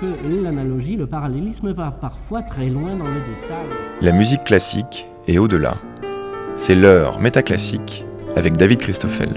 que l'analogie, le parallélisme va parfois très loin dans le détail. La musique classique est au-delà. C'est l'heure métaclassique avec David Christoffel.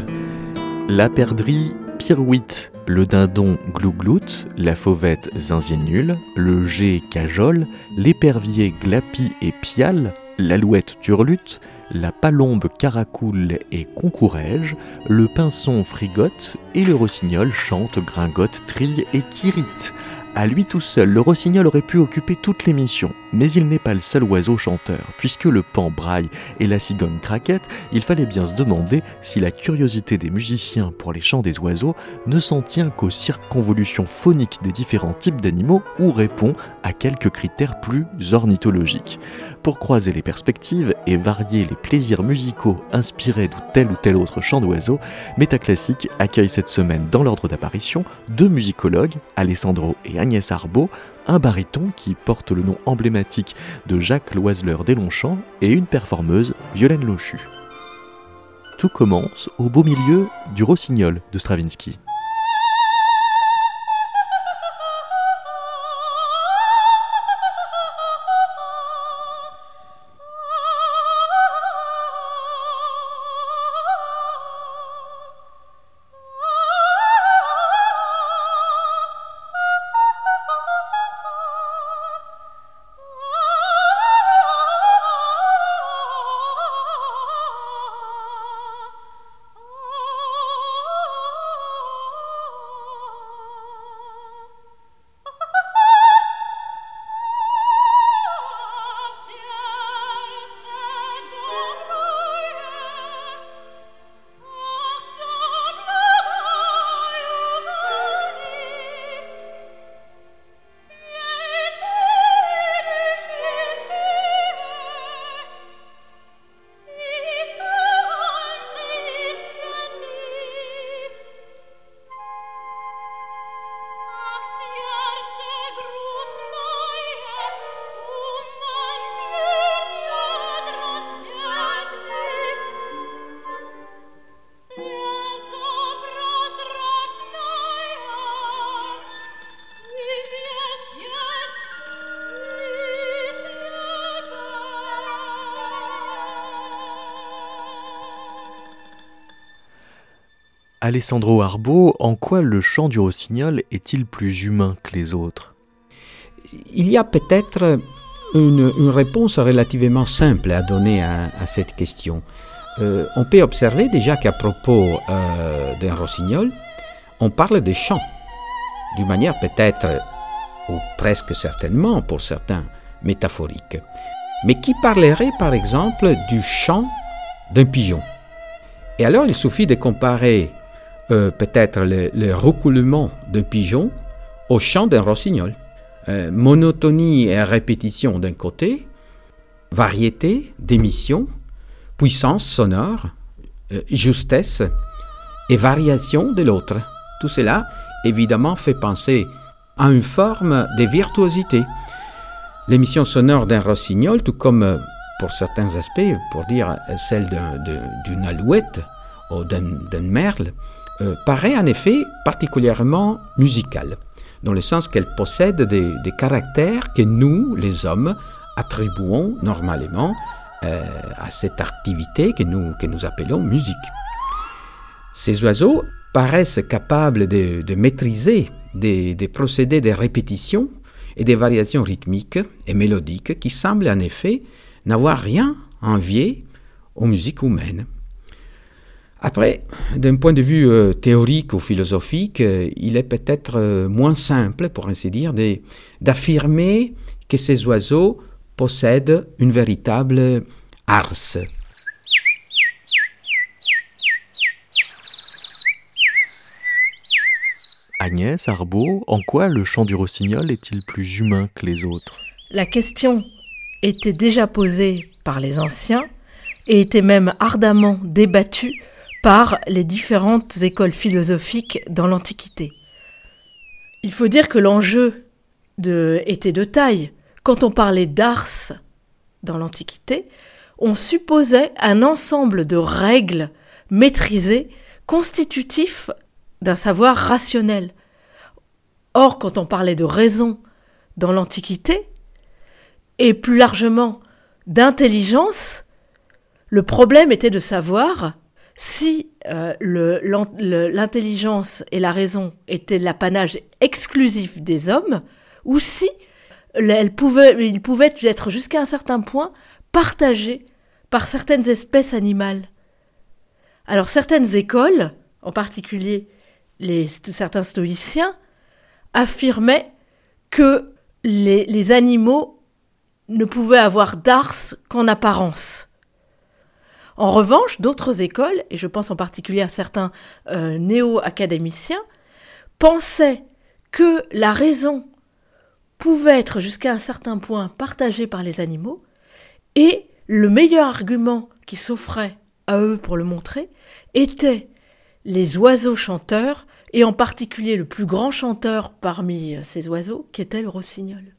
La perdrix Pirouite, le dindon Glouglout, la fauvette Zinziennule, le G Cajole, l'épervier Glapi et Pial, l'alouette Turlute, la palombe Caracoule et Concourège, le pinson Frigotte et le rossignol chante, gringote, trille et kirite. À lui tout seul, le rossignol aurait pu occuper toute l'émission, mais il n'est pas le seul oiseau chanteur. Puisque le pan braille et la cigogne craquette, il fallait bien se demander si la curiosité des musiciens pour les chants des oiseaux ne s'en tient qu'aux circonvolutions phoniques des différents types d'animaux ou répond à quelques critères plus ornithologiques. Pour croiser les perspectives et varier les plaisirs musicaux inspirés de tel ou tel autre chant d'oiseau, Métaclassique accueille cette semaine dans l'ordre d'apparition deux musicologues, Alessandro et Agnès Arbaud, un baryton qui porte le nom emblématique de Jacques Loiseleur des Longchamps et une performeuse, Violaine Lochu. Tout commence au beau milieu du Rossignol de Stravinsky. Alessandro Arbo, en quoi le chant du rossignol est-il plus humain que les autres? Il y a peut-être une, réponse relativement simple à donner à, cette question. Euh, on peut observer déjà qu'à propos euh, d'un rossignol, on parle de chant, d'une manière peut-être, ou presque certainement pour certains, métaphorique, mais qui parlerait par exemple du chant d'un pigeon? Et alors il suffit de comparer euh, peut-être le, recoulement d'un pigeon au chant d'un rossignol. Euh, monotonie et répétition d'un côté, variété d'émission, puissance sonore, euh, justesse et variation de l'autre. Tout cela, évidemment, fait penser à une forme de virtuosité. L'émission sonore d'un rossignol, tout comme pour certains aspects, pour dire celle d'une alouette ou d'un merle, euh, paraît en effet particulièrement musicale, dans le sens qu'elle possède des, caractères que nous, les hommes, attribuons normalement euh, à cette activité que nous, appelons musique. Ces oiseaux paraissent capables de, maîtriser des, des, procédés de répétition et des variations rythmiques et mélodiques qui semblent en effet n'avoir rien à envier aux musiques humaines. Après, d'un point de vue euh, théorique ou philosophique, euh, il est peut-être euh, moins simple, pour ainsi dire, d'affirmer que ces oiseaux possèdent une véritable ars. Agnès Arbaud, en quoi le chant du rossignol est-il plus humain que les autres? La question était déjà posée par les anciens et était même ardemment débattue par les différentes écoles philosophiques dans l'Antiquité. Il faut dire que l'enjeu était de taille. Quand on parlait d'ars dans l'Antiquité, on supposait un ensemble de règles maîtrisées constitutifs d'un savoir rationnel. Or, quand on parlait de raison dans l'Antiquité, et plus largement d'intelligence, le problème était de savoir si euh, l'intelligence et la raison étaient l'apanage exclusif des hommes, ou si ils pouvaient être jusqu'à un certain point partagés par certaines espèces animales. Alors certaines écoles, en particulier les, certains stoïciens, affirmaient que les animaux ne pouvaient avoir d'ars qu'en apparence. En revanche, d'autres écoles, et je pense en particulier à certains euh, néo-académiciens, pensaient que la raison pouvait être jusqu'à un certain point partagée par les animaux, et le meilleur argument qui s'offrait à eux pour le montrer était les oiseaux chanteurs, et en particulier le plus grand chanteur parmi ces oiseaux, qui était le rossignol.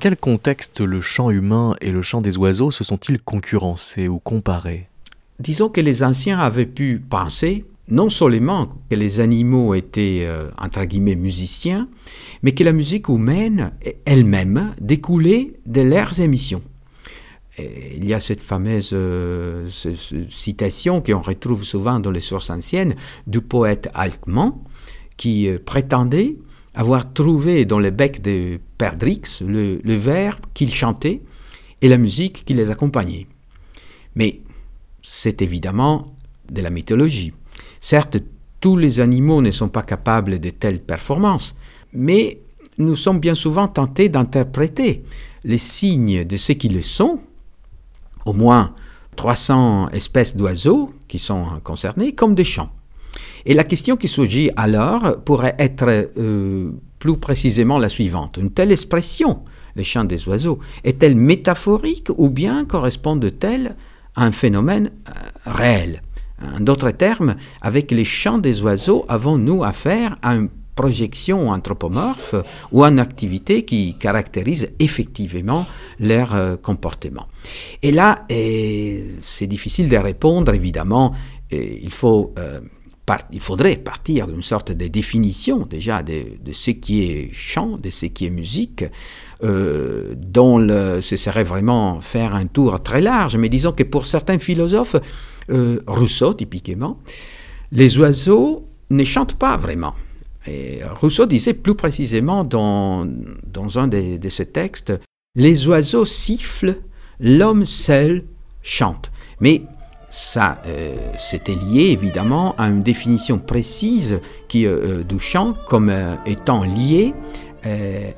Quel contexte le chant humain et le chant des oiseaux se sont-ils concurrencés ou comparés? Disons que les anciens avaient pu penser non seulement que les animaux étaient, euh, entre guillemets, musiciens, mais que la musique humaine elle-même découlait de leurs émissions. il y a cette fameuse euh, citation qu'on retrouve souvent dans les sources anciennes du poète Alcman, qui euh, prétendait avoir trouvé dans le bec de Perdrix le, le vers qu'il chantait et la musique qui les accompagnait. Mais c'est évidemment de la mythologie. Certes, tous les animaux ne sont pas capables de telles performances, mais nous sommes bien souvent tentés d'interpréter les signes de ce qu'ils sont, au moins 300 espèces d'oiseaux qui sont concernés, comme des chants. Et la question qui surgit alors pourrait être euh, plus précisément la suivante. Une telle expression, les chants des oiseaux, est-elle métaphorique ou bien correspond-elle à un phénomène euh, réel? En d'autres termes, avec les chants des oiseaux, avons-nous affaire à une projection anthropomorphe ou à une activité qui caractérise effectivement leur euh, comportement? Et là, c'est difficile de répondre, évidemment, il faut il faudrait partir d'une sorte de définition déjà de, ce qui est chant, de ce qui est musique, euh, dont ce serait vraiment faire un tour très large. Mais disons que pour certains philosophes, euh, Rousseau typiquement, les oiseaux ne chantent pas vraiment. Et Rousseau disait plus précisément dans, dans un de, de ses textes, les oiseaux sifflent, l'homme seul chante. Mais ça, euh, c'était lié évidemment à une définition précise qui, euh, euh, du chant comme étant lié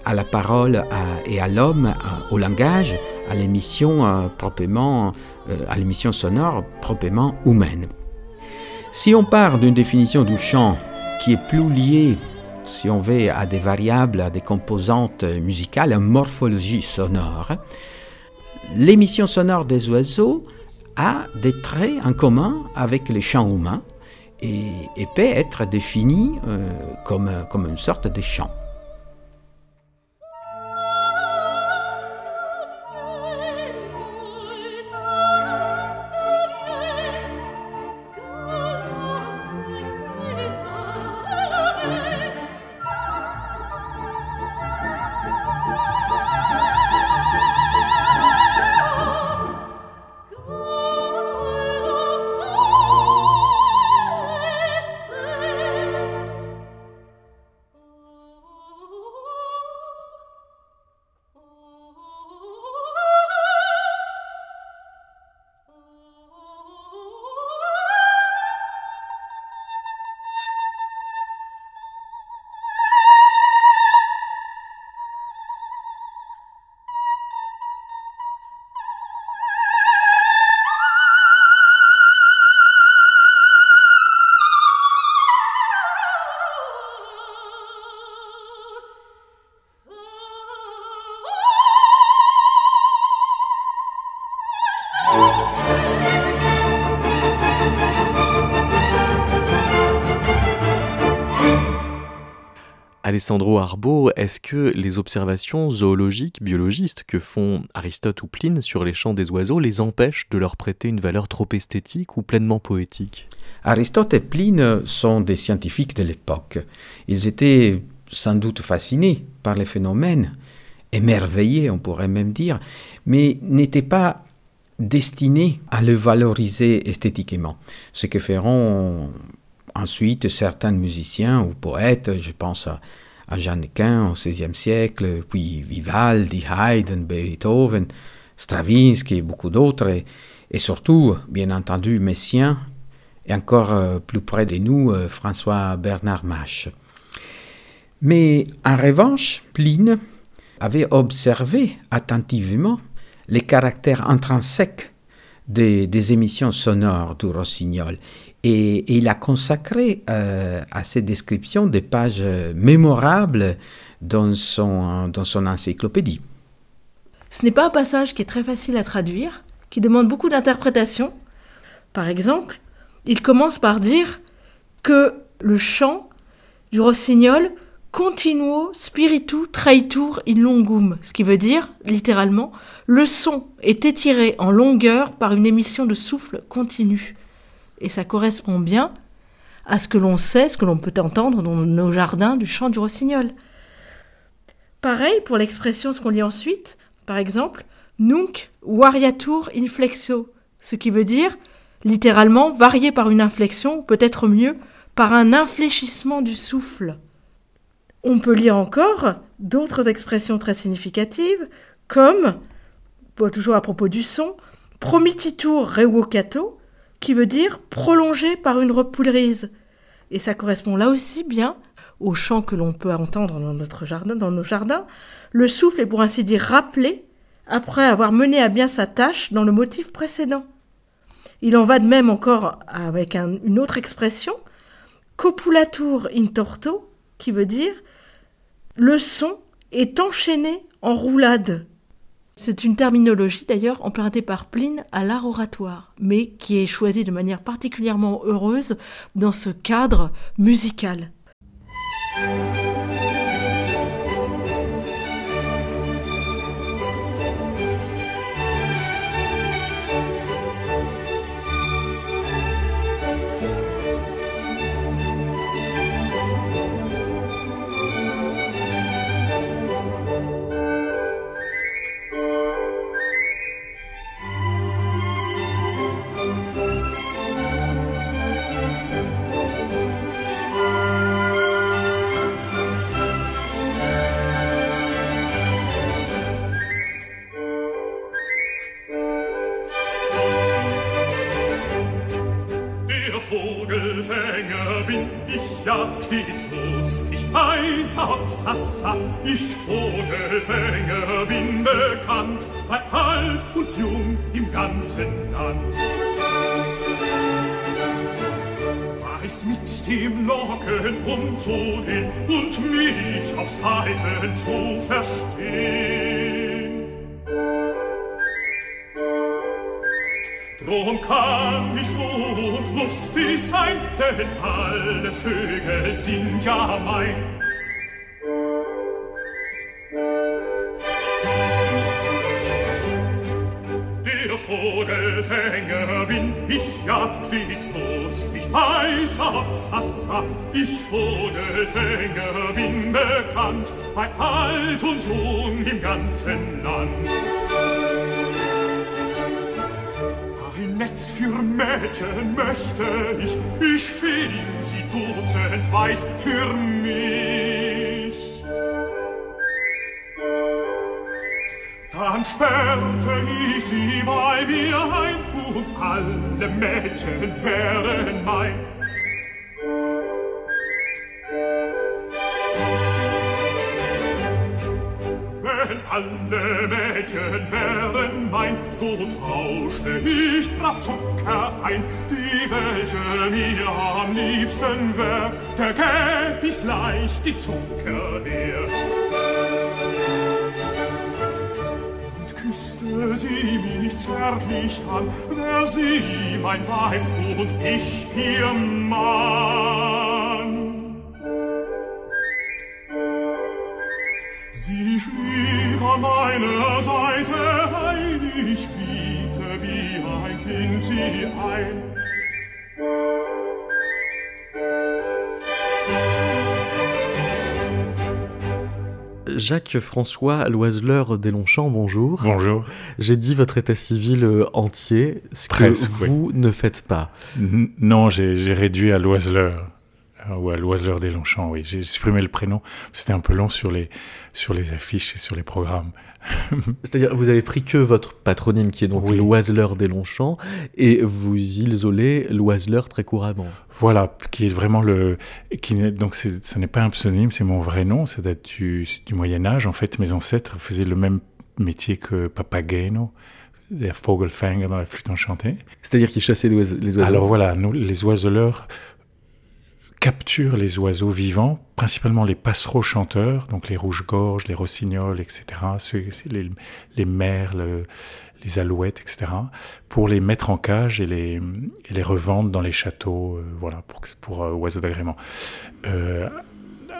à la parole et à l'homme, au langage, à l'émission proprement, à l'émission sonore proprement humaine. Si on part d'une définition du chant qui est plus liée, si on veut, à des variables, à des composantes musicales, à une morphologie sonore, l'émission sonore des oiseaux a des traits en commun avec les chants humains et, peut être défini euh, comme, une sorte de chant. Alessandro Arbo, est-ce que les observations zoologiques, biologistes que font Aristote ou Pline sur les chants des oiseaux les empêchent de leur prêter une valeur trop esthétique ou pleinement poétique? Aristote et Pline sont des scientifiques de l'époque. Ils étaient sans doute fascinés par les phénomènes, émerveillés on pourrait même dire, mais n'étaient pas destinés à le valoriser esthétiquement. Ce que feront ensuite certains musiciens ou poètes, je pense à, à Jeanne Quin au XVIe siècle, puis Vivaldi, Haydn, Beethoven, Stravinsky et beaucoup d'autres, et, surtout, bien entendu, Messien, et encore euh, plus près de nous, euh, François Bernard Mache. Mais en revanche, Pline avait observé attentivement les caractères intrinsèques des émissions sonores du rossignol et, il a consacré euh, à ces descriptions des pages mémorables dans son, dans son encyclopédie. Ce n'est pas un passage qui est très facile à traduire, qui demande beaucoup d'interprétation. Par exemple, il commence par dire que le chant du rossignol continuo spiritu traitur in longum, ce qui veut dire, littéralement, le son est étiré en longueur par une émission de souffle continu. Et ça correspond bien à ce que l'on sait, ce que l'on peut entendre dans nos jardins du chant du rossignol. Pareil pour l'expression, ce qu'on lit ensuite, par exemple, nunc variatur inflexo, ce qui veut dire, littéralement, varié par une inflexion, peut-être mieux, par un infléchissement du souffle. On peut lire encore d'autres expressions très significatives, comme, toujours à propos du son, promititur revocato, qui veut dire prolongé par une repoulerise. Et ça correspond là aussi bien au chant que l'on peut entendre dans notre jardin, dans nos jardins. Le souffle est pour ainsi dire rappelé après avoir mené à bien sa tâche dans le motif précédent. Il en va de même encore avec un, une autre expression, copulatur in torto, qui veut dire le son est enchaîné en roulade. C'est une terminologie d'ailleurs empruntée par Pline à l'art oratoire, mais qui est choisie de manière particulièrement heureuse dans ce cadre musical. Heiß Sassa. Ich Vogelfänger bin bekannt, bei alt und jung im ganzen Land. Weiß mit dem Locken umzugehen und mich aufs Pfeifen zu verstehen. Drum kann ich froh und lustig sein, denn alle Vögel sind ja mein. Heiß Absassa. Ich Vogelfänger bin bekannt, bei alt und jung im ganzen Land. Netz für Mädchen möchte ich, ich fing sie dutzend weiß für mich. Dann sperrte ich sie bei mir ein und alle Mädchen wären mein. Alle Mädchen wären mein, so tauschte ich brav Zucker ein, die welche mir am liebsten wär, der gäb ich gleich die Zucker her. Und küsste sie mich zärtlich an, wär sie mein Weib und ich ihr Mann. Jacques-François Loiseleur Deslongchamps, bonjour. Bonjour. J'ai dit votre état civil euh, entier, ce Presque, que vous ne faites pas. N- Non, j'ai réduit à Loiseleur. Euh, Ou à Loiseleur des Longchamps, oui. J'ai supprimé le prénom. C'était un peu long sur les, sur les affiches et sur les programmes. C'est-à-dire, vous avez pris que votre patronyme, qui est donc Oui. Loiseleur Deslongchamps, et vous isolez Loiseleur très couramment. Voilà, qui est vraiment le. Qui donc, ce n'est pas un pseudonyme, c'est mon vrai nom. Ça date du, du Moyen-Âge. En fait, mes ancêtres faisaient le même métier que Papageno, des Vogelfänger dans la flûte enchantée. C'est-à-dire qu'ils chassaient les oise- les oiseaux. Alors voilà, nous, les oiseleurs capturent les oiseaux vivants, principalement les passereaux chanteurs, donc les rouges-gorges, les rossignols, etc., les, les merles, les alouettes, etc., pour les mettre en cage et les, et les revendre dans les châteaux, euh, voilà, pour, pour euh, oiseaux d'agrément. Euh,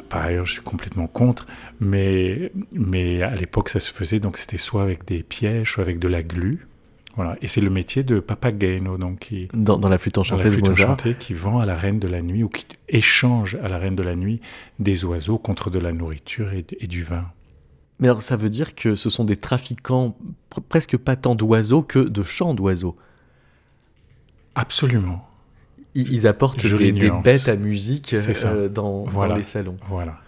par ailleurs, je suis complètement contre, mais, mais à l'époque, ça se faisait, donc c'était soit avec des pièges, soit avec de la glu. Voilà. Et c'est le métier de Papageno, donc qui, dans, dans la flûte dans enchantée la de flûte enchantée qui vend à la reine de la nuit ou qui échange à la reine de la nuit des oiseaux contre de la nourriture et, et du vin. Mais alors, ça veut dire que ce sont des trafiquants pr- presque pas tant d'oiseaux que de chants d'oiseaux. Absolument. Ils, ils apportent des, bêtes à musique euh, dans, dans les salons. Voilà.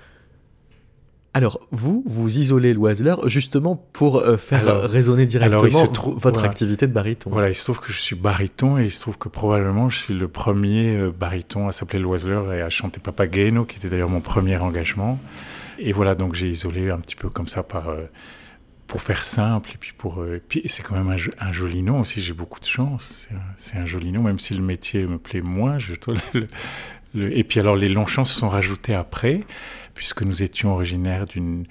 Alors, vous, vous isolez l'oiseleur justement pour euh, faire Alors- résonner directement trouve- votre voilà. activité de baryton. Voilà, il se trouve que je suis baryton et il se trouve que probablement je suis le premier euh, baryton à s'appeler l'oiseleur et à chanter Papageno, qui était d'ailleurs mon premier engagement. Et voilà, donc j'ai isolé un petit peu comme ça par, euh, pour faire simple. Et puis, pour, euh, puis c'est quand même un, jo- un joli nom aussi, j'ai beaucoup de chance. C'est un, joli nom, même si le métier me plaît moins. Je trouve le- le- Et puis alors les Longchamps se sont rajoutés après, puisque nous étions originaires d'une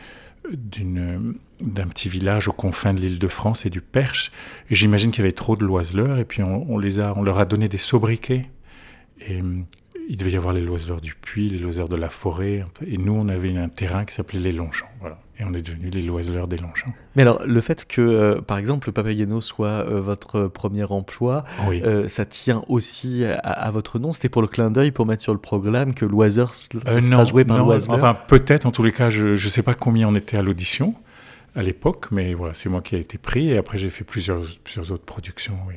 d'un petit village aux confins de l'île de France et du Perche. Et j'imagine qu'il y avait trop de loiseleurs, et puis on, les on leur a donné des sobriquets. Et il devait y avoir les loiseleurs du puits, les loiseleurs de la forêt. Et nous, on avait un terrain qui s'appelait les Longchamps. Voilà. Et on est devenus les loiseleurs des Longchamps. Mais alors, le fait que, euh, par exemple, le Papageno soit euh, votre premier emploi, Oui. euh, ça tient aussi à, à votre nom? C'était pour le clin d'œil, pour mettre sur le programme que l'oiseau Euh, sera joué par non, l'oiseleur. Enfin, peut-être, en tous les cas, je ne sais pas combien on était à l'audition à l'époque, mais voilà, c'est moi qui ai été pris. Et après, j'ai fait plusieurs, plusieurs autres productions. Oui.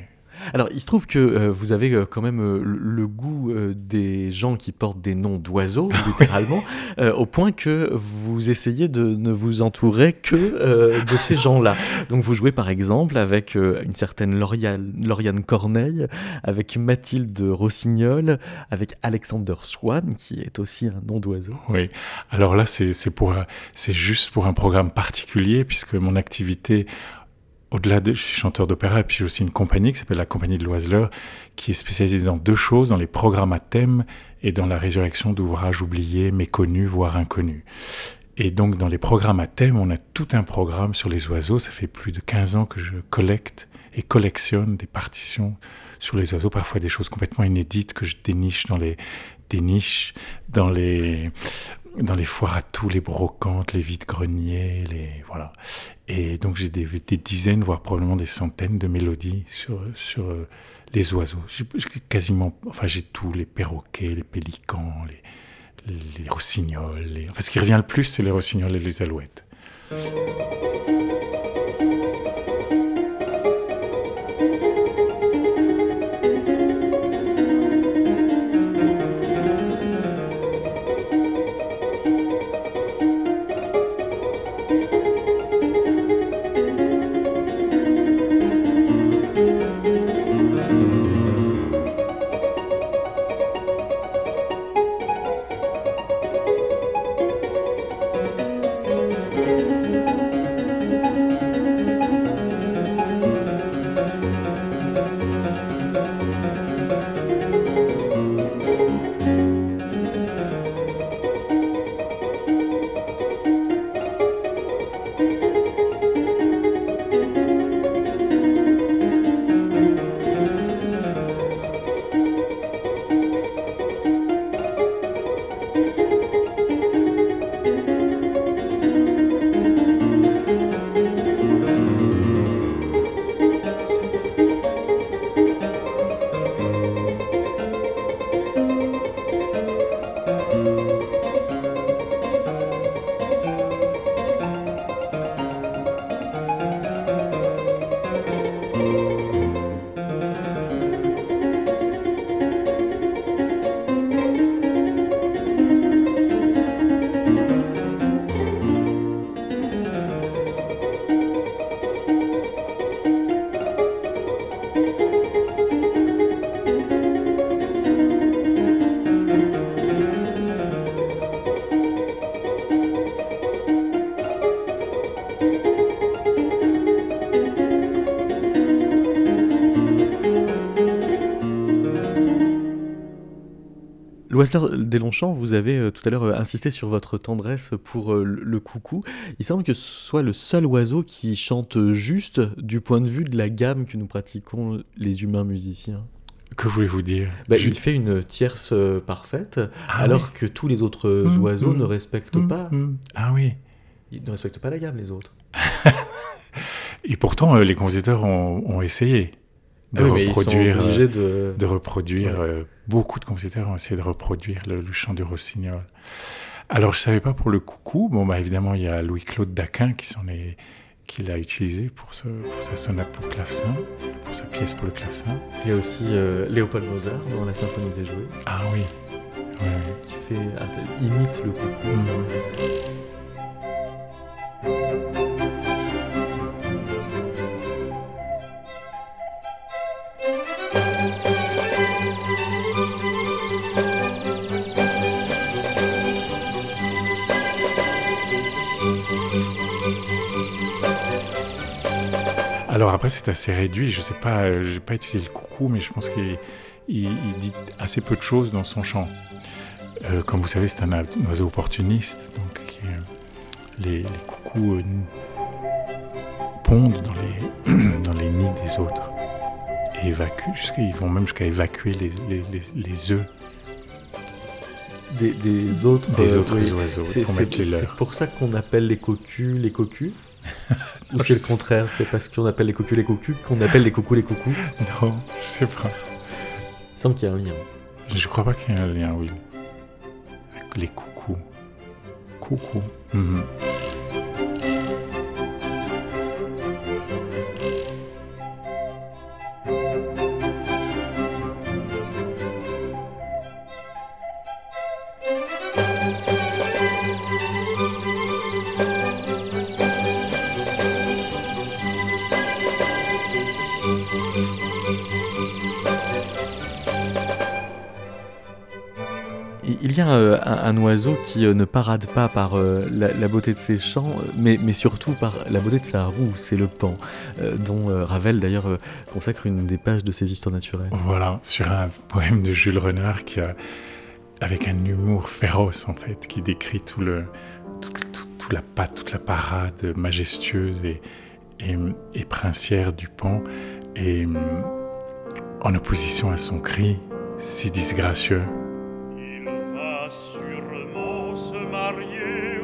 Alors, il se trouve que euh, vous avez euh, quand même euh, le, goût des gens qui portent des noms d'oiseaux, littéralement, au point que vous essayez de ne vous entourer que de ces gens-là. Donc, vous jouez par exemple avec une certaine Lauriane, Lauriane Corneille, avec Mathilde Rossignol, avec Alexander Swan, qui est aussi un nom d'oiseau. Oui. Alors là, c'est juste pour un programme particulier puisque mon activité au-delà de je suis chanteur d'opéra et puis j'ai aussi une compagnie qui s'appelle la compagnie de l'Oiseleur qui est spécialisée dans deux choses dans les programmes à thème et dans la résurrection d'ouvrages oubliés, méconnus voire inconnus. Et donc dans les programmes à thème, on a tout un programme sur les oiseaux, ça fait plus de 15 ans que je collecte et collectionne des partitions sur les oiseaux, parfois des choses complètement inédites que je déniche dans les des niches dans les dans les foires à tout, les brocantes, les vides-greniers, les voilà. Et donc j'ai des, dizaines, voire probablement des centaines de mélodies sur sur euh, les oiseaux. J'ai quasiment, enfin j'ai tout, les perroquets, les pélicans, les rossignols. Enfin, ce qui revient le plus, c'est les rossignols et les alouettes. Loisler Deslongchamps, vous avez euh, tout à l'heure euh, insisté sur votre tendresse pour euh, le coucou. Il semble que ce soit le seul oiseau qui chante juste du point de vue de la gamme que nous pratiquons les humains musiciens. Que voulez-vous dire? Bah, Il fait une tierce parfaite, ah alors que tous les autres mmh, oiseaux mmh. ne respectent mmh, pas. Ah oui. Ils ne respectent pas la gamme, les autres. Et pourtant, les compositeurs ont, essayé de reproduire, de... de... reproduire beaucoup de compositeurs ont essayé de reproduire le, chant du rossignol. Alors, je ne savais pas pour le coucou. Bon, bah, évidemment, il y a Louis-Claude Daquin qui, est, qui l'a utilisé pour, ce, pour, sa sonate pour clavecin, pour sa pièce pour le clavecin. Il y a aussi euh, Léopold Mozart dans la symphonie des jouets. Ah oui. Qui fait, imite le coucou. Mhm. Alors après, c'est assez réduit. Je sais pas, euh, j'ai pas étudié le coucou, mais je pense qu'il dit assez peu de choses dans son chant. Euh, comme vous savez, c'est un, oiseau opportuniste, donc les, coucous euh, pondent dans les, dans les nids des autres et évacuent, ils vont même jusqu'à évacuer les, les, les, œufs des, autres, des autres oiseaux. C'est pour ça qu'on appelle les cocus les cocus Ou c'est le contraire, c'est parce qu'on appelle les cocus les cocus qu'on appelle les cocos les cocos Non, je sais pas. Il semble qu'il y a un lien. Je crois pas qu'il y ait un lien, oui. Les coucous. Coucou. Mhm. Un, oiseau qui euh, ne parade pas par euh, la, beauté de ses chants, mais, mais, surtout par la beauté de sa roue, c'est le pan, dont Ravel d'ailleurs consacre une des pages de ses histoires naturelles. Voilà, sur un poème de Jules Renard qui avec un humour féroce en fait, qui décrit tout le, tout, la patte, toute la parade majestueuse et, et, et princière du pan, et en opposition à son cri si disgracieux sûrement se marier.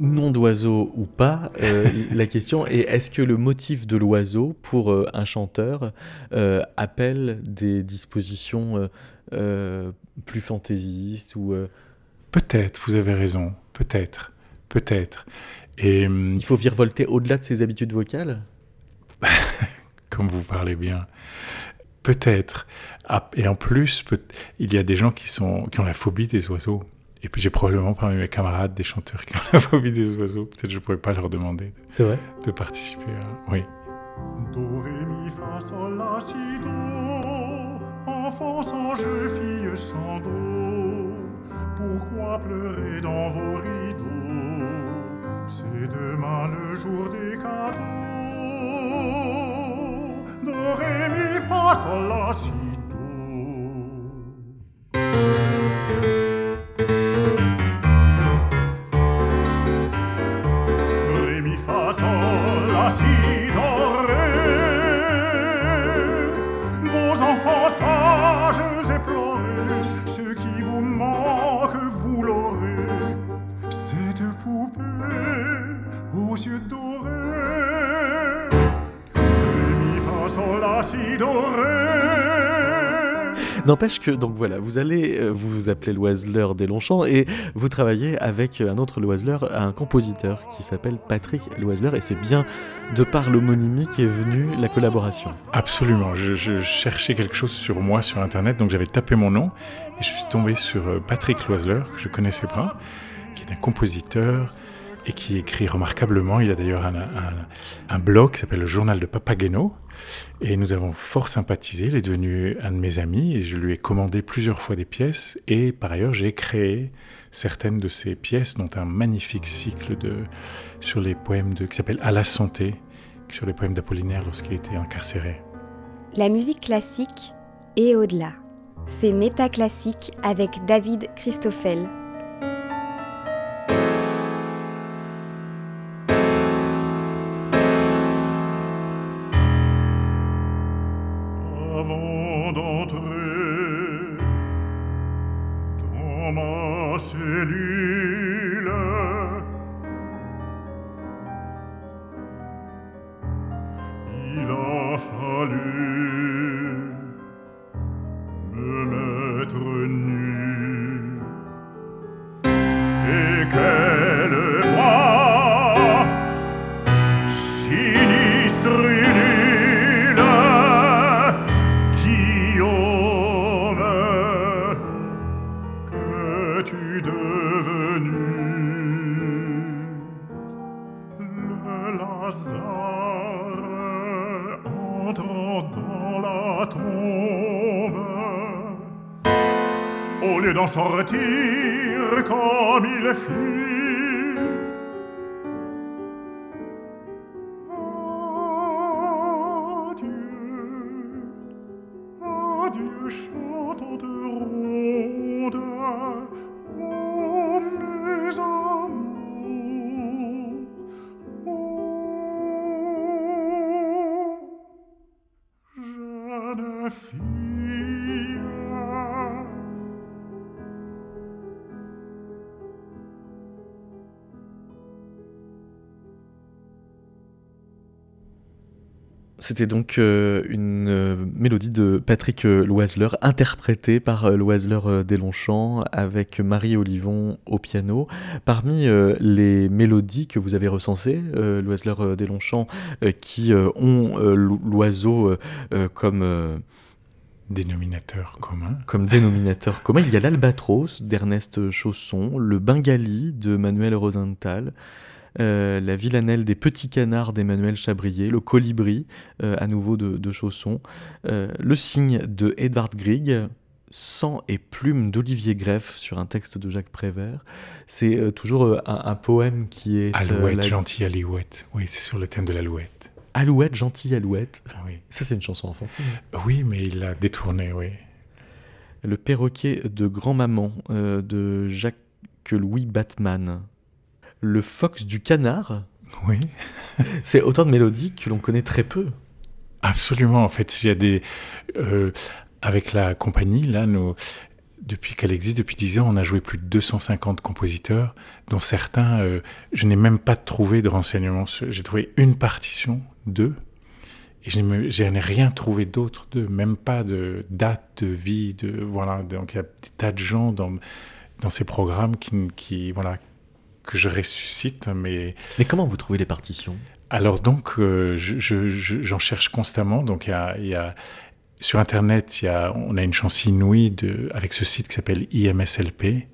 Nom d'oiseau ou pas, euh, la question est est-ce que le motif de l'oiseau pour euh, un chanteur euh, appelle des dispositions plus fantaisistes ou Peut-être, vous avez raison, peut-être, peut-être. Et hum, il faut virevolter au-delà de ses habitudes vocales? Comme vous parlez bien, peut-être. Ah, et en plus, il y a des gens qui sont qui ont la phobie des oiseaux. Et puis j'ai probablement parmi mes camarades des chanteurs qui ont la phobie des oiseaux. Peut-être je pourrais pas leur demander de, vrai de participer. Oui. Do, ré, mi, fa, sol, la, si, do. Enfant sans jeu, fille sans do. Pourquoi pleurer dans vos rideaux? C'est demain le jour des cadeaux. Do, ré, mi, fa, sol, la, si, yeux dorés. La, si, doré. N'empêche que, donc voilà, vous allez, euh, vous vous appelez l'oiseleur des Longchamps et vous travaillez avec euh, un autre l'oiseleur, un compositeur qui s'appelle Patrick Loiseleur et c'est bien de par l'homonymie qu'est venue la collaboration. Absolument, je, cherchais quelque chose sur moi sur internet, donc j'avais tapé mon nom et je suis tombé sur euh, Patrick Loiseleur, que je connaissais pas, qui est un compositeur, et qui écrit remarquablement. Il a d'ailleurs un, blog qui s'appelle le Journal de Papageno. Et nous avons fort sympathisé. Il est devenu un de mes amis et je lui ai commandé plusieurs fois des pièces. Et par ailleurs, j'ai créé certaines de ces pièces, dont un magnifique cycle sur les poèmes de, qui s'appelle À la santé, sur les poèmes d'Apollinaire lorsqu'il était incarcéré. La musique classique et au-delà. C'est Métaclassique avec David Christoffel. sortir comme il fit C'était donc euh, une euh, mélodie de Patrick euh, Loiseleur, interprétée par Loiseleur euh, des Longchamps, avec Marie Olivon au piano. Parmi euh, les mélodies que vous avez recensées, euh, Loiseleur qui ont l'oiseau comme... Dénominateur commun. comme dénominateur commun, il y a l'albatros d'Ernest Chausson, le bengali de Manuel Rosenthal, euh, la villanelle des petits canards d'Emmanuel Chabrier, le colibri euh, à nouveau de, de Chausson, euh, le cygne de Edvard Grieg, sang et plume d'Olivier Greff sur un texte de Jacques Prévert. C'est toujours un, un poème qui est... Alouette, la- gentille alouette. Oui, c'est sur le thème de l'alouette. Alouette, gentille alouette. Oui. Ça, c'est une chanson enfantine. oui, mais il l'a détourné, oui. Le perroquet de grand-maman euh, de Jacques-Louis Batman. Le fox du canard. Oui. C'est autant de mélodies que l'on connaît très peu. Absolument. En fait, il y a des. euh, avec la compagnie, là, depuis qu'elle existe, depuis 10 ans, on a joué plus de 250 compositeurs, dont certains, euh, je n'ai même pas trouvé de renseignements. J'ai trouvé une partition d'eux, et je n'ai je n'ai rien trouvé d'autre d'eux, même pas de date de vie. De, voilà, donc il y a des tas de gens dans, dans ces programmes qui, qui, voilà, que je ressuscite, mais Mais comment vous trouvez les partitions? Alors donc, euh, je- je- je- j'en cherche constamment. Donc il y a, il y a- sur Internet, y a, on a une chance inouïe de, avec ce site qui s'appelle IMSLP,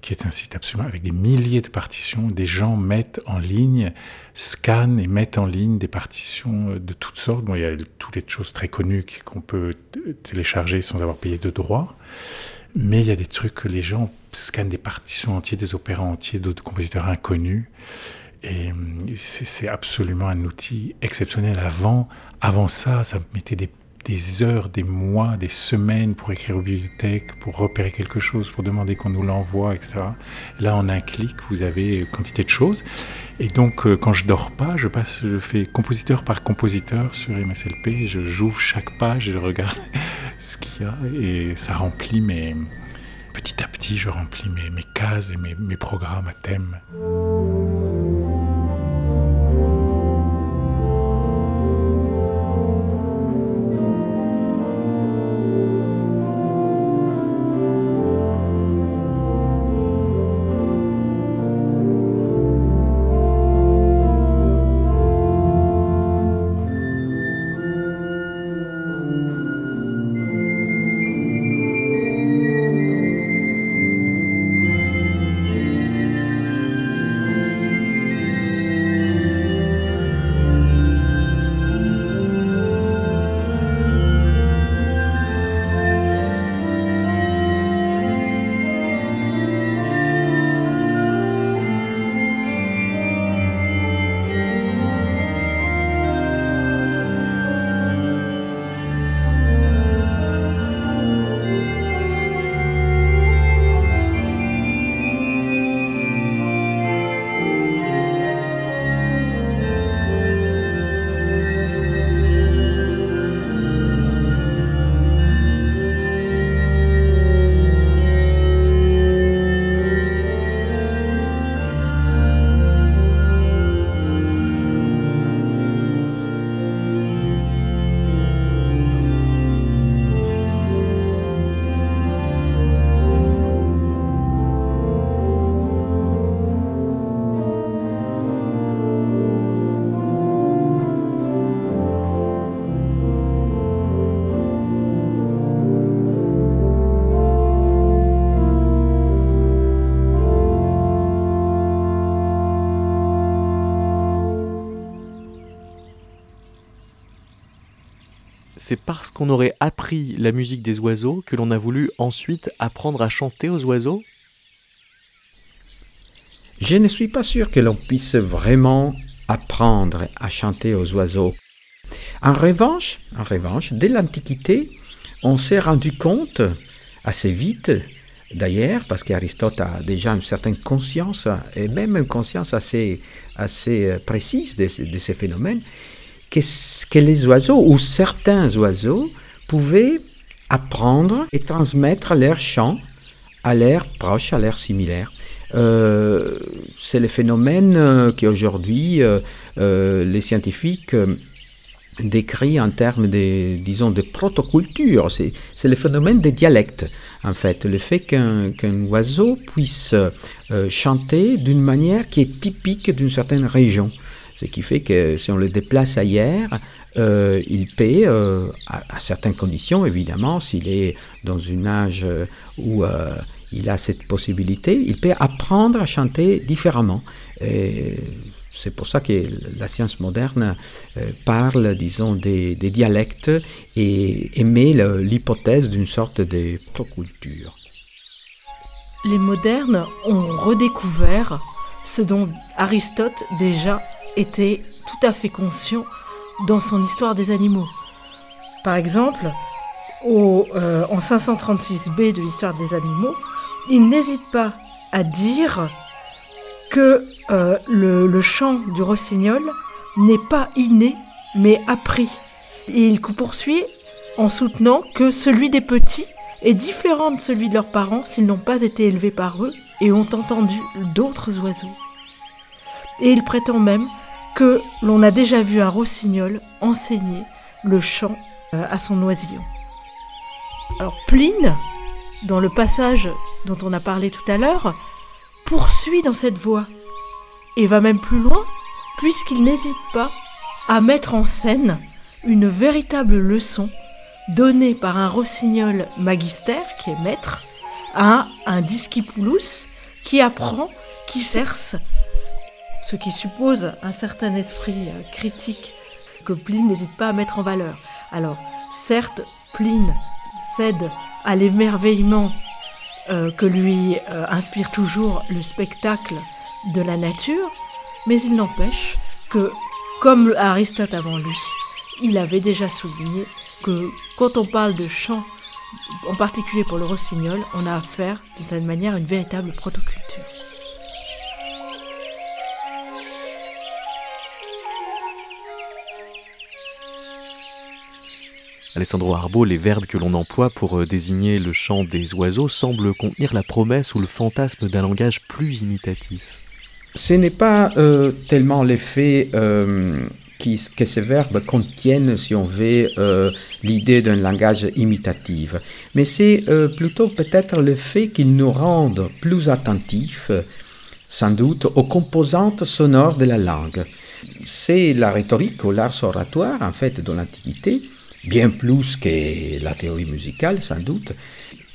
qui est un site absolument avec des milliers de partitions. Des gens mettent en ligne, scannent et mettent en ligne des partitions euh, de toutes sortes. Bon, il y a toutes les choses très connues qu'on peut télécharger sans avoir payé de droits. Mais il y a des trucs que les gens scannent des partitions entières, des opéras entiers d'autres compositeurs inconnus. Et hum, c'est absolument un outil exceptionnel. Avant, avant ça, ça me mettait des, heures, des mois, des semaines pour écrire aux bibliothèques, pour repérer quelque chose, pour demander qu'on nous l'envoie, etc. Là, en un clic, vous avez quantité de choses. Et donc, euh, quand je dors pas, je passe, je fais compositeur par compositeur sur MSLP. Je j'ouvre chaque page je regarde ce qu'il y a et ça remplit mes petit à petit, je remplis mes, cases et mes programmes à thème. C'est parce qu'on aurait appris la musique des oiseaux que l'on a voulu ensuite apprendre à chanter aux oiseaux Je ne suis pas sûr que l'on puisse vraiment apprendre à chanter aux oiseaux. En revanche, en revanche, dès l'Antiquité, on s'est rendu compte assez vite, d'ailleurs, parce qu'Aristote a déjà une certaine conscience, et même une conscience assez, assez précise de, de ces phénomènes, que, les oiseaux, ou certains oiseaux, pouvaient apprendre et transmettre leur chant à l'air proche, à l'air similaire. Euh, c'est le phénomène euh, qu'aujourd'hui euh, euh, les scientifiques décrit en termes de, disons, de protoculture. C'est, le phénomène des dialectes, en fait. Le fait qu'un, oiseau puisse chanter d'une manière qui est typique d'une certaine région. Ce qui fait que si on le déplace ailleurs, euh, il peut, euh, à, certaines conditions évidemment, s'il est dans une âge où euh, il a cette possibilité, il peut apprendre à chanter différemment. C'est pour ça que la science moderne parle, disons, des, des, dialectes et émet l'hypothèse d'une sorte de proculture. Les modernes ont redécouvert ce dont Aristote déjà était tout à fait conscient dans son histoire des animaux. Par exemple, euh, en 536b de l'histoire des animaux, il n'hésite pas à dire que euh, le, chant du rossignol n'est pas inné, mais appris. Il poursuit en soutenant que celui des petits est différent de celui de leurs parents s'ils n'ont pas été élevés par eux et ont entendu d'autres oiseaux. Et il prétend même que l'on a déjà vu un rossignol enseigner le chant euh, à son oisillon. Alors Pline, dans le passage dont on a parlé tout à l'heure, poursuit dans cette voie et va même plus loin puisqu'il n'hésite pas à mettre en scène une véritable leçon donnée par un rossignol magister qui est maître à un discipulus qui apprend, qui cerce, ce qui suppose un certain esprit critique que Pline n'hésite pas à mettre en valeur. Alors, certes, Pline cède à l'émerveillement euh, que lui euh, inspire toujours le spectacle de la nature, mais il n'empêche que, comme Aristote avant lui, il avait déjà souligné que quand on parle de chant, en particulier pour le rossignol, on a affaire d'une certaine manière à une véritable protoculture. Alessandro Arbo, les verbes que l'on emploie pour euh, désigner le chant des oiseaux semblent contenir la promesse ou le fantasme d'un langage plus imitatif. Ce n'est pas euh, tellement l'effet euh, que ces verbes contiennent, si on veut, l'idée d'un langage imitatif, mais c'est plutôt peut-être le fait qu'ils nous rendent plus attentifs, sans doute, aux composantes sonores de la langue. C'est la rhétorique ou l'art oratoire, en fait, de l'Antiquité, bien plus que la théorie musicale sans doute,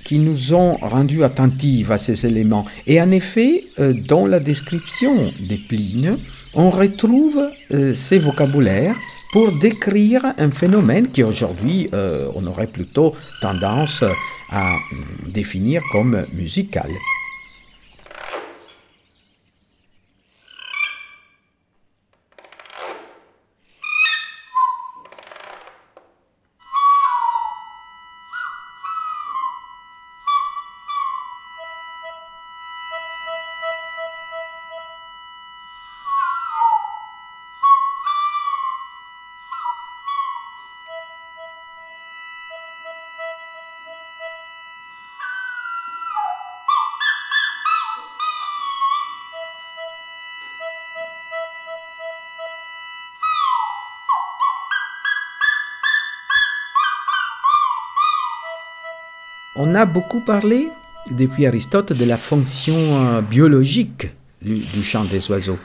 qui nous ont rendus attentifs à ces éléments. Et en effet, euh, dans la description des Pline, on retrouve euh, ces vocabulaires pour décrire un phénomène qui aujourd'hui euh, on aurait plutôt tendance à définir comme musical. On a beaucoup parlé, depuis Aristote, de la fonction euh, biologique du, chant des oiseaux.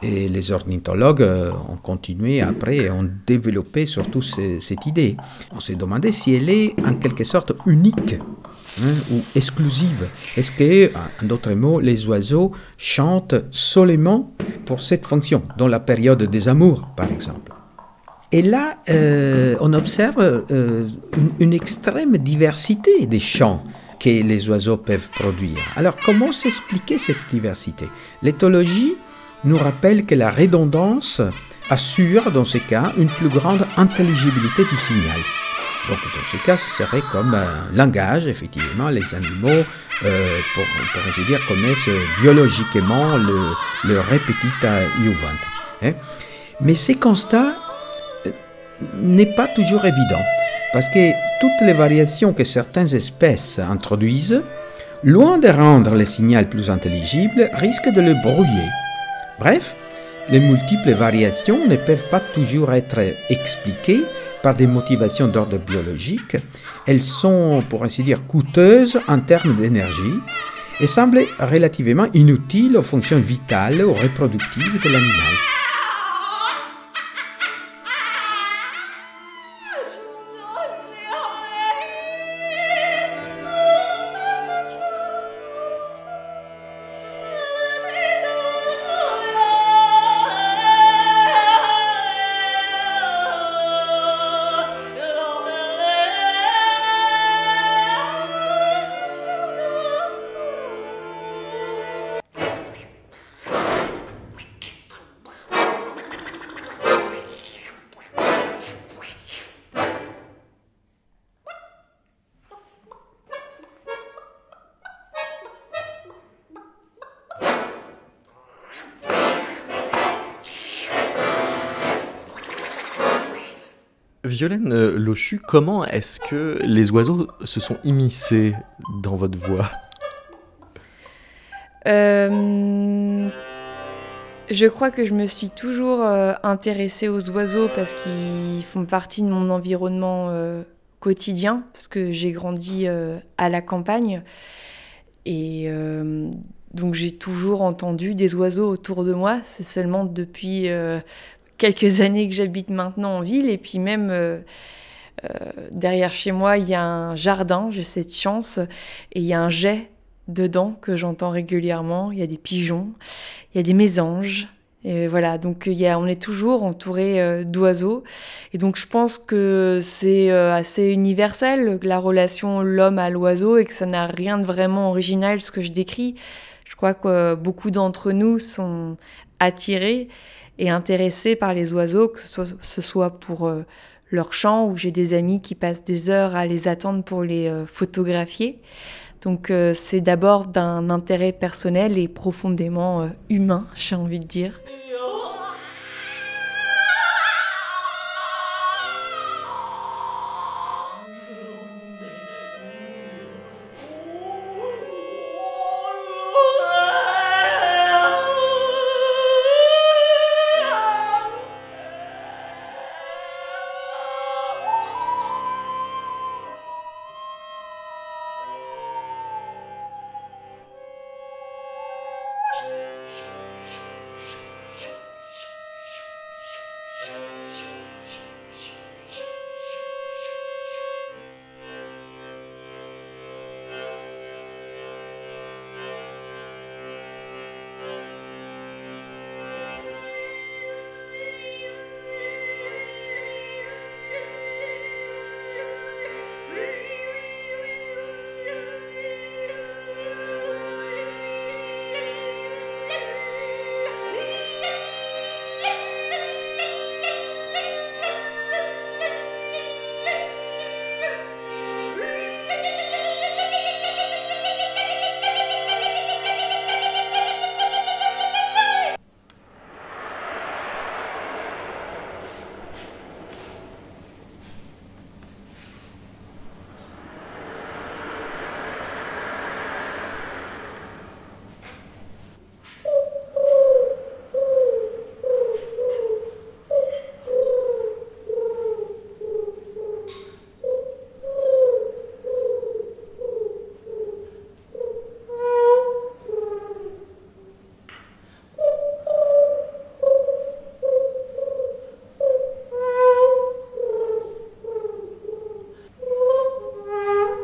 Et les ornithologues euh, ont continué après et ont développé surtout ce, cette idée. On s'est demandé si elle est en quelque sorte unique hein, ou exclusive. Est-ce que, en d'autres mots, les oiseaux chantent seulement pour cette fonction, dans la période des amours, par exemple? Et là, euh, on observe euh, une, extrême diversité des chants que les oiseaux peuvent produire. Alors, comment s'expliquer cette diversité? L'éthologie nous rappelle que la redondance assure, dans ce cas, une plus grande intelligibilité du signal. Donc, dans ce cas, ce serait comme un langage, effectivement, les animaux, euh, pour, ainsi dire, connaissent biologiquement le, le répétita iuvant. Hein. Mais ces constats n'est pas toujours évident, parce que toutes les variations que certaines espèces introduisent, loin de rendre le signal plus intelligible, risquent de le brouiller. Bref, les multiples variations ne peuvent pas toujours être expliquées par des motivations d'ordre biologique. Elles sont, pour ainsi dire, coûteuses en termes d'énergie et semblent relativement inutiles aux fonctions vitales ou reproductives de l'animal. Violaine euh, Lochu, comment est-ce que les oiseaux se sont immiscés dans votre voix? Euh, je crois que je me suis toujours euh, intéressée aux oiseaux parce qu'ils font partie de mon environnement quotidien, parce que j'ai grandi à la campagne. Et donc j'ai toujours entendu des oiseaux autour de moi. C'est seulement depuis quelques années que j'habite maintenant en ville. Et puis même euh, euh, derrière chez moi, il y a un jardin, j'ai cette chance, et il y a un jet dedans que j'entends régulièrement. Il y a des pigeons, il y a des mésanges. Et voilà, donc on est toujours entouré euh, d'oiseaux. Et donc je pense que c'est assez universel, la relation l'homme à l'oiseau, et que ça n'a rien de vraiment original ce que je décris. Je crois que beaucoup d'entre nous sont attirés et intéressés par les oiseaux, que ce soit, pour euh, leur chant, ou j'ai des amis qui passent des heures à les attendre pour les euh, photographier. Donc euh, c'est d'abord d'un intérêt personnel et profondément humain, j'ai envie de dire.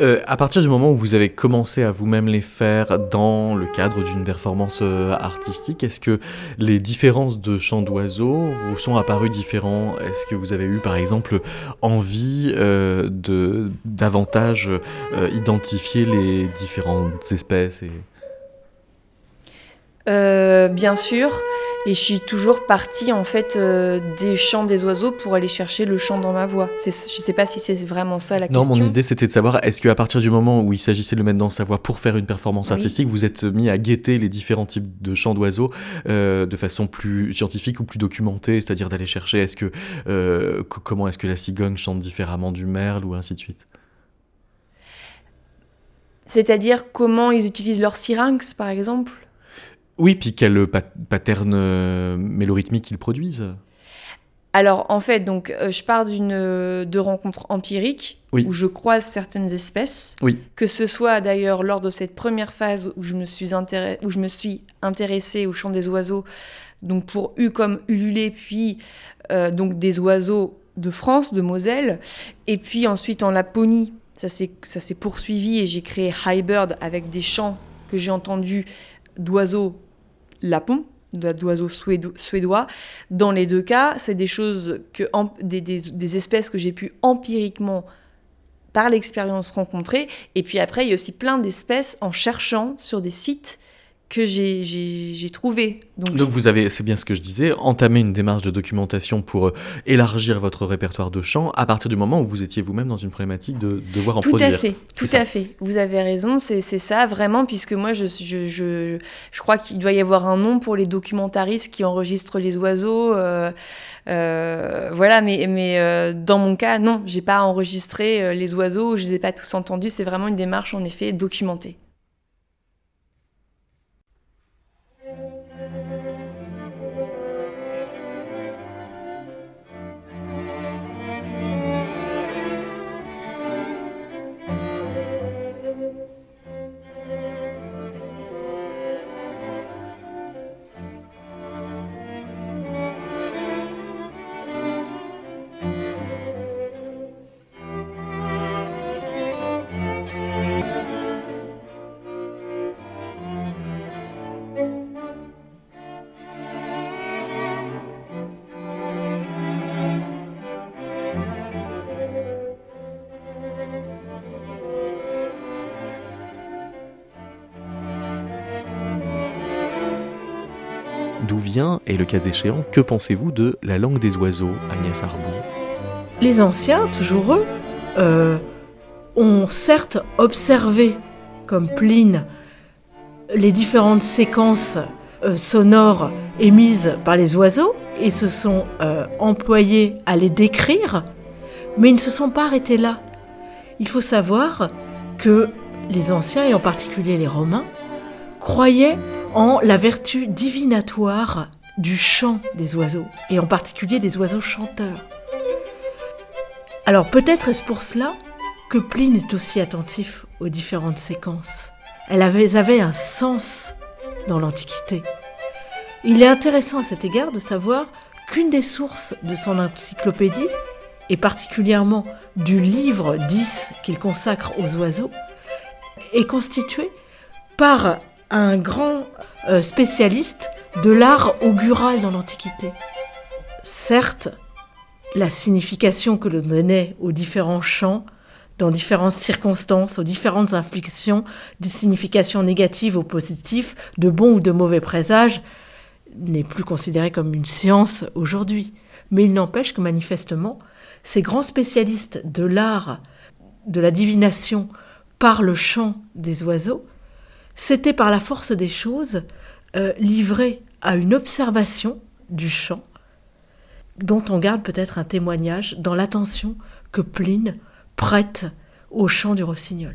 Euh, à partir du moment où vous avez commencé à vous-même les faire dans le cadre d'une performance euh, artistique, est-ce que les différences de chants d'oiseaux vous sont apparues différents? Est-ce que vous avez eu par exemple envie euh, de davantage identifier les différentes espèces. Bien sûr. Et je suis toujours partie en fait euh, des chants des oiseaux pour aller chercher le chant dans ma voix. Je sais pas si c'est vraiment ça la question. Non, mon idée c'était de savoir est-ce qu'à partir du moment où il s'agissait de le mettre dans sa voix pour faire une performance artistique, vous êtes mis à guetter les différents types de chants d'oiseaux euh, de façon plus scientifique ou plus documentée, c'est-à-dire d'aller chercher est-ce que euh, comment est-ce que la cigogne chante différemment du merle ou ainsi de suite? C'est-à-dire comment ils utilisent leur syrinx par exemple? Oui, puis quel pattern euh, mélorhythmique ils produisent alors en fait, donc euh, je pars d'une euh, de rencontres empiriques où je croise certaines espèces. Oui. Que ce soit d'ailleurs lors de cette première phase où je me suis où je me suis intéressée au chant des oiseaux, donc pour U comme ululé, puis donc des oiseaux de France, de Moselle, et puis ensuite en Laponie, ça s'est ça s'est poursuivi et j'ai créé High Bird avec des chants que j'ai entendus d'oiseaux lapons, d'oiseaux suédois. Dans les deux cas, c'est des choses que des espèces que j'ai pu empiriquement par l'expérience rencontrer. Et puis après, il y a aussi plein d'espèces en cherchant sur des sites que j'ai trouvé. Donc, Donc vous avez, c'est bien ce que je disais, entamé une démarche de documentation pour euh, élargir votre répertoire de chants à partir du moment où vous étiez vous-même dans une problématique de devoir en tout produire. Tout à fait, tout à fait. Vous avez raison, c'est ça vraiment, puisque moi je, je, je, je crois qu'il doit y avoir un nom pour les documentaristes qui enregistrent les oiseaux. Euh, euh, voilà, mais, mais dans mon cas, non, j'ai pas enregistré les oiseaux, je les ai pas tous entendus, c'est vraiment une démarche en effet documentée. Et le cas échéant, que pensez-vous de la langue des oiseaux, Agnès Arbou Les anciens, toujours eux, euh, ont certes observé, comme Pline, les différentes séquences euh, sonores émises par les oiseaux et se sont euh, employés à les décrire, mais ils ne se sont pas arrêtés là. Il faut savoir que les anciens, et en particulier les Romains, croyaient en la vertu divinatoire du chant des oiseaux, et en particulier des oiseaux chanteurs. Alors peut-être est-ce pour cela que Pline est aussi attentif aux différentes séquences. Elles avaient, un sens dans l'Antiquité. Il est intéressant à cet égard de savoir qu'une des sources de son encyclopédie, et particulièrement du livre 10 qu'il consacre aux oiseaux, est constituée par un grand euh, spécialiste de l'art augural dans l'Antiquité. Certes, la signification que l'on donnait aux différents chants, dans différentes circonstances, aux différentes inflexions, des significations négatives ou positives, de bons ou de mauvais présages, n'est plus considérée comme une science aujourd'hui. Mais il n'empêche que manifestement, ces grands spécialistes de l'art, de la divination par le chant des oiseaux, c'était par la force des choses euh, livré à une observation du chant, dont on garde peut-être un témoignage dans l'attention que Pline prête au chant du rossignol.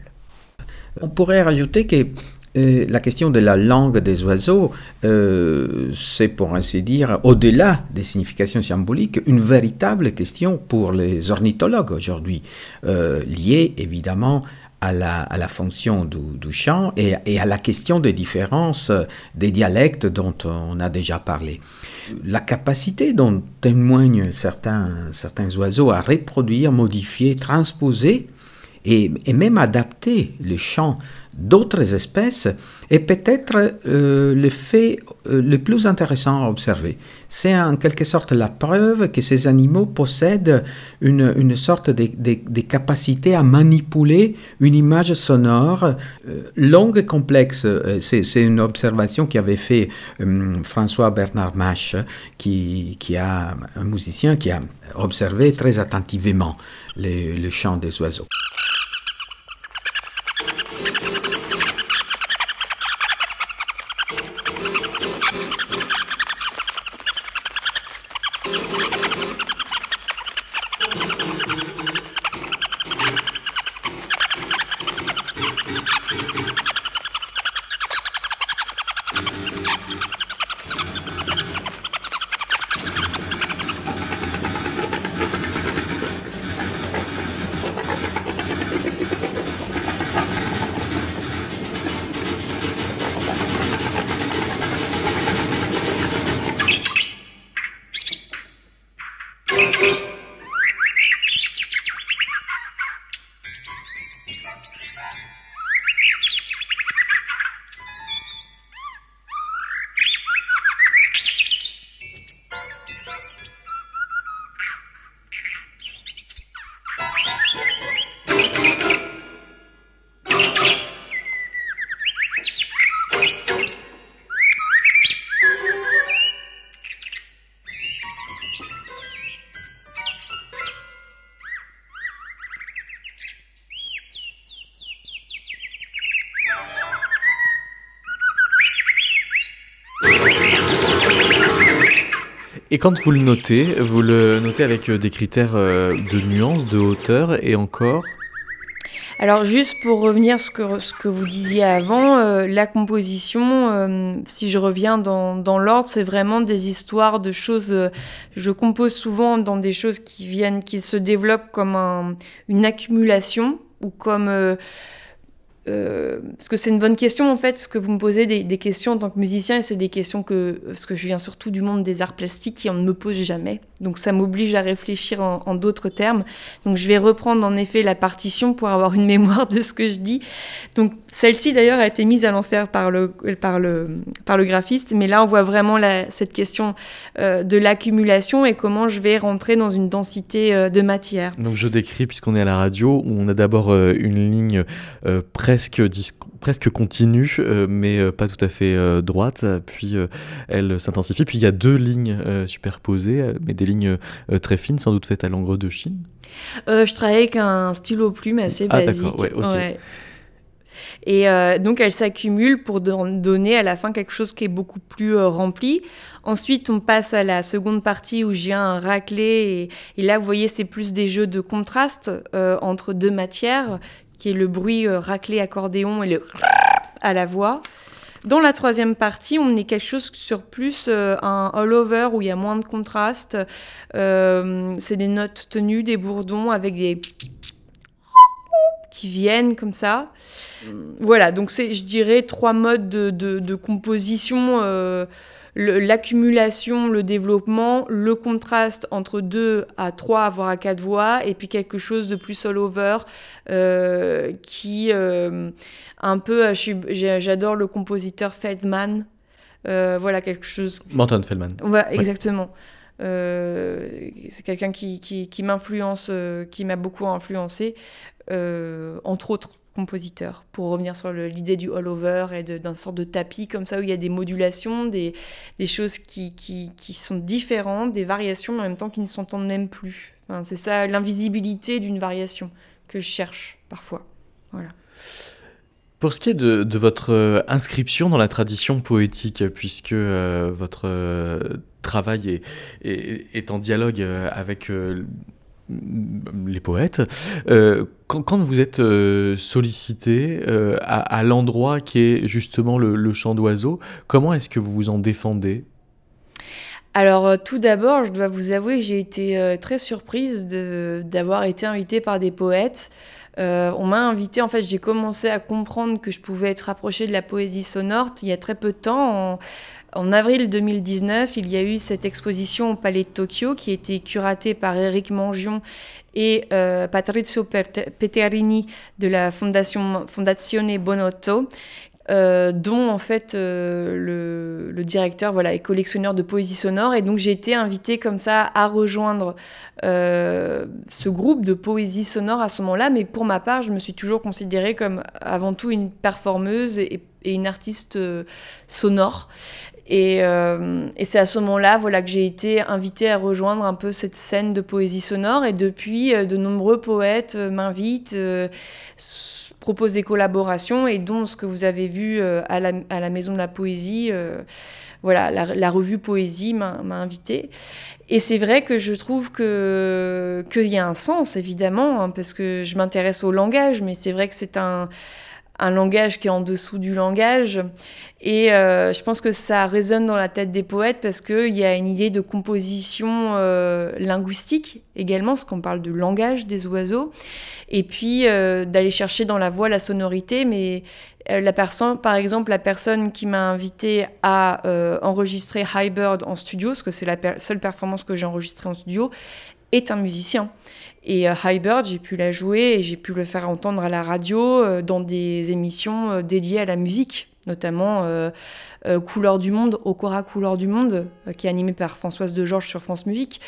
On pourrait rajouter que euh, la question de la langue des oiseaux, euh, c'est pour ainsi dire, au-delà des significations symboliques, une véritable question pour les ornithologues aujourd'hui, liée évidemment à la, fonction du, chant et, à la question des différences des dialectes dont on a déjà parlé. La capacité dont témoignent certains, certains oiseaux à reproduire, modifier, transposer et, et même adapter le chant d'autres espèces est peut-être euh, le fait euh, le plus intéressant à observer. C'est en quelque sorte la preuve que ces animaux possèdent une, une sorte de, capacité à manipuler une image sonore euh, longue et complexe. C'est une observation qu'avait fait François Bernard Mache, qui, qui a un musicien qui a observé très attentivement le chant des oiseaux. Et quand vous le notez, vous le notez avec euh, des critères euh, de nuance, de hauteur et encore alors juste pour revenir ce que, ce que vous disiez avant, euh, la composition, si je reviens dans, dans l'ordre, c'est vraiment des histoires de choses. Je compose souvent dans des choses qui viennent, qui se développent comme un, une accumulation ou comme euh, parce que c'est une bonne question en fait, ce que vous me posez des, questions en tant que musicien, et c'est des questions que, parce que je viens surtout du monde des arts plastiques qui on ne me pose jamais. Donc ça m'oblige à réfléchir en, d'autres termes. Donc je vais reprendre en effet la partition pour avoir une mémoire de ce que je dis. Donc celle-ci d'ailleurs a été mise à l'enfer par le, par, le, par le graphiste, mais là on voit vraiment cette question euh, de l'accumulation et comment je vais rentrer dans une densité euh, de matière. Donc je décris, puisqu'on est à la radio, où on a d'abord une ligne euh, presque, presque continue, euh, mais euh, pas tout à fait euh, droite, puis elle s'intensifie. Puis il y a deux lignes superposées, mais des lignes très fines, sans doute faites à l'encre de Chine. je travaille avec un stylo plume assez Ah, basique. ouais. Ouais. Et euh, donc elles s'accumulent pour don- donner à la fin quelque chose qui est beaucoup plus euh, rempli. Ensuite, on passe à la seconde partie où j'ai un raclé. Et, et là, vous voyez, c'est plus des jeux de contraste euh, entre deux matières, qui est le bruit euh, raclé accordéon et le à la voix. Dans la troisième partie, on est quelque chose sur plus euh, un all-over où il y a moins de contraste. Euh, c'est des notes tenues, des bourdons avec des qui viennent comme ça. Voilà, donc c'est, je dirais, trois modes de, composition. L'accumulation, le développement, le contraste entre deux à trois, voire à quatre voix, et puis quelque chose de plus all-over euh, qui, euh, un peu, j'ai- j'adore le compositeur Feldman. Euh, voilà, quelque chose Morton Feldman. Ouais, exactement. Euh, c'est quelqu'un qui, qui, qui m'influence, euh, qui m'a beaucoup influencé, euh, entre autres compositeurs, pour revenir sur l'idée du all-over et d'un sorte de tapis comme ça où il y a des modulations, des, des choses qui, qui, qui sont différentes, des variations mais en même temps qui ne s'entendent même plus. C'est ça l'invisibilité d'une variation que je cherche parfois. Voilà. Pour ce qui est de, votre euh, inscription dans la tradition poétique, puisque euh, votre euh, travail est, est- en dialogue avec les poètes, euh, quand, quand vous êtes euh, sollicité euh, à, l'endroit qui est justement le, le chant d'oiseau, comment est-ce que vous vous en défendez? Alors euh, tout d'abord, je dois vous avouer que j'ai été très surprise d'avoir été invitée par des poètes. On m'a invitée, en fait, j'ai commencé à comprendre que je pouvais être rapprochée de la poésie sonore il y a très peu de temps, en avril 2019, il y a eu cette exposition au Palais de Tokyo qui a été curatée par Eric Mangion et euh, Patrizio Peterini de la Fondation Fondazione Bonotto, euh, dont en fait euh, le, directeur voilà, est collectionneur de poésie sonore. Et donc j'ai été invitée comme ça à rejoindre euh, ce groupe de poésie sonore à ce moment-là. Mais pour ma part, je me suis toujours considérée comme avant tout une performeuse et une artiste sonore. Et, euh, et c'est à ce moment-là voilà, que j'ai été invitée à rejoindre un peu cette scène de poésie sonore. Et depuis, de nombreux poètes m'invitent propose des collaborations et dont ce que vous avez vu euh, à, la, à, la, Maison de la Poésie, euh, voilà, la, revue Poésie m'a invité. Et c'est vrai que je trouve que qu'il y a un sens, évidemment, hein, parce que je m'intéresse au langage, mais c'est vrai que c'est un, un langage qui est en dessous du langage. Et euh, je pense que ça résonne dans la tête des poètes parce qu'il y a une idée de composition euh, linguistique également, parce qu'on parle de langage des oiseaux. Et puis euh, d'aller chercher dans la voix la sonorité. Mais la personne, par exemple, la personne qui m'a invité à enregistrer High Bird en studio, parce que c'est la seule performance que j'ai enregistrée en studio, est un musicien. Et euh, Bird, j'ai pu la jouer et j'ai pu le faire entendre à la radio euh, dans des émissions euh, dédiées à la musique, notamment Couleur du Monde, Okora Couleur du Monde, qui est animée par Françoise de Georges sur France Musique.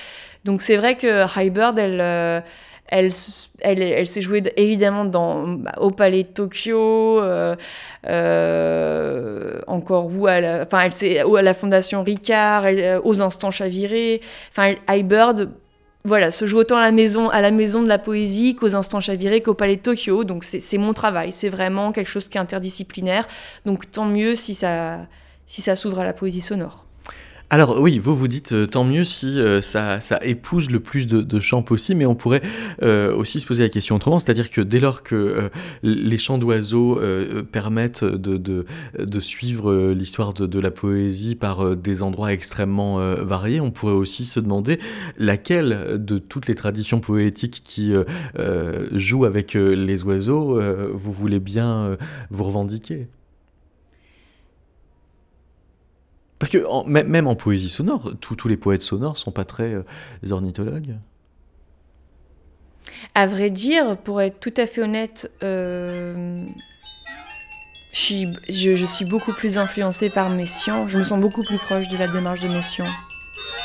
Donc c'est vrai que Bird, elle elle, elle, elle s'est jouée évidemment bah, au Palais de Tokyo, encore où à la, enfin, elle à la Fondation Ricard, aux Instants Chavirés. Enfin, Bird, voilà, se joue autant à la maison, à la maison de la poésie qu'aux instants chavirés qu'au palais de Tokyo. Donc c'est mon travail, c'est vraiment quelque chose qui est interdisciplinaire. Donc tant mieux si ça, si ça s'ouvre à la poésie sonore. Alors oui, vous vous dites euh, tant mieux si euh, ça, ça, épouse le plus de, de, chants possible, mais on pourrait euh, aussi se poser la question autrement, c'est-à-dire que dès lors que les chants d'oiseaux permettent de, de, de suivre l'histoire de, la poésie par des endroits extrêmement variés, on pourrait aussi se demander laquelle de toutes les traditions poétiques qui jouent avec les oiseaux vous voulez bien vous revendiquer? Parce que même en poésie sonore, tous les poètes sonores sont pas très euh, ornithologues. À vrai dire, pour être tout à fait honnête, euh, je, suis beaucoup plus influencée par Messiaen. Je me sens beaucoup plus proche de la démarche de Messiaen.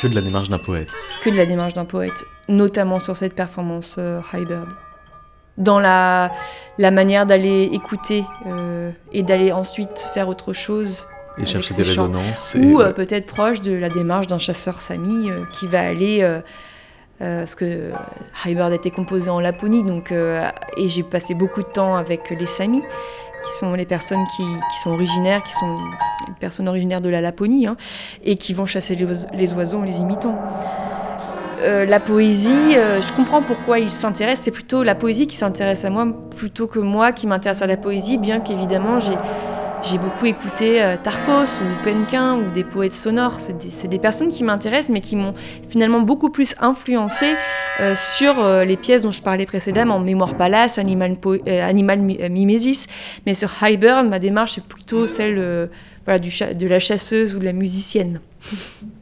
Que de la démarche d'un poète. Que de la démarche d'un poète, notamment sur cette performance euh, High Bird. Dans la, la manière d'aller écouter et d'aller ensuite faire autre chose et chercher des résonances. Ou euh, peut-être proche de la démarche d'un chasseur sami euh, qui va aller. Euh, parce que Hybrid a été composé en Laponie, donc, et j'ai passé beaucoup de temps avec les Samis, qui sont les personnes qui, qui, sont originaires, qui sont les personnes originaires de la Laponie, hein, et qui vont chasser les, oiseaux en les imitant. la poésie, je comprends pourquoi ils s'intéressent, c'est plutôt la poésie qui s'intéresse à moi plutôt que moi qui m'intéresse à la poésie, bien qu'évidemment j'ai j'ai beaucoup écouté euh, Tarkos ou Penquin ou des poètes sonores. C'est des, personnes qui m'intéressent, mais qui m'ont finalement beaucoup plus influencé euh, sur euh, les pièces dont je parlais précédemment, Mémoire Palace, Animal, Animal Mimesis. Mais sur Highburn, ma démarche est plutôt celle de la chasseuse ou de la musicienne.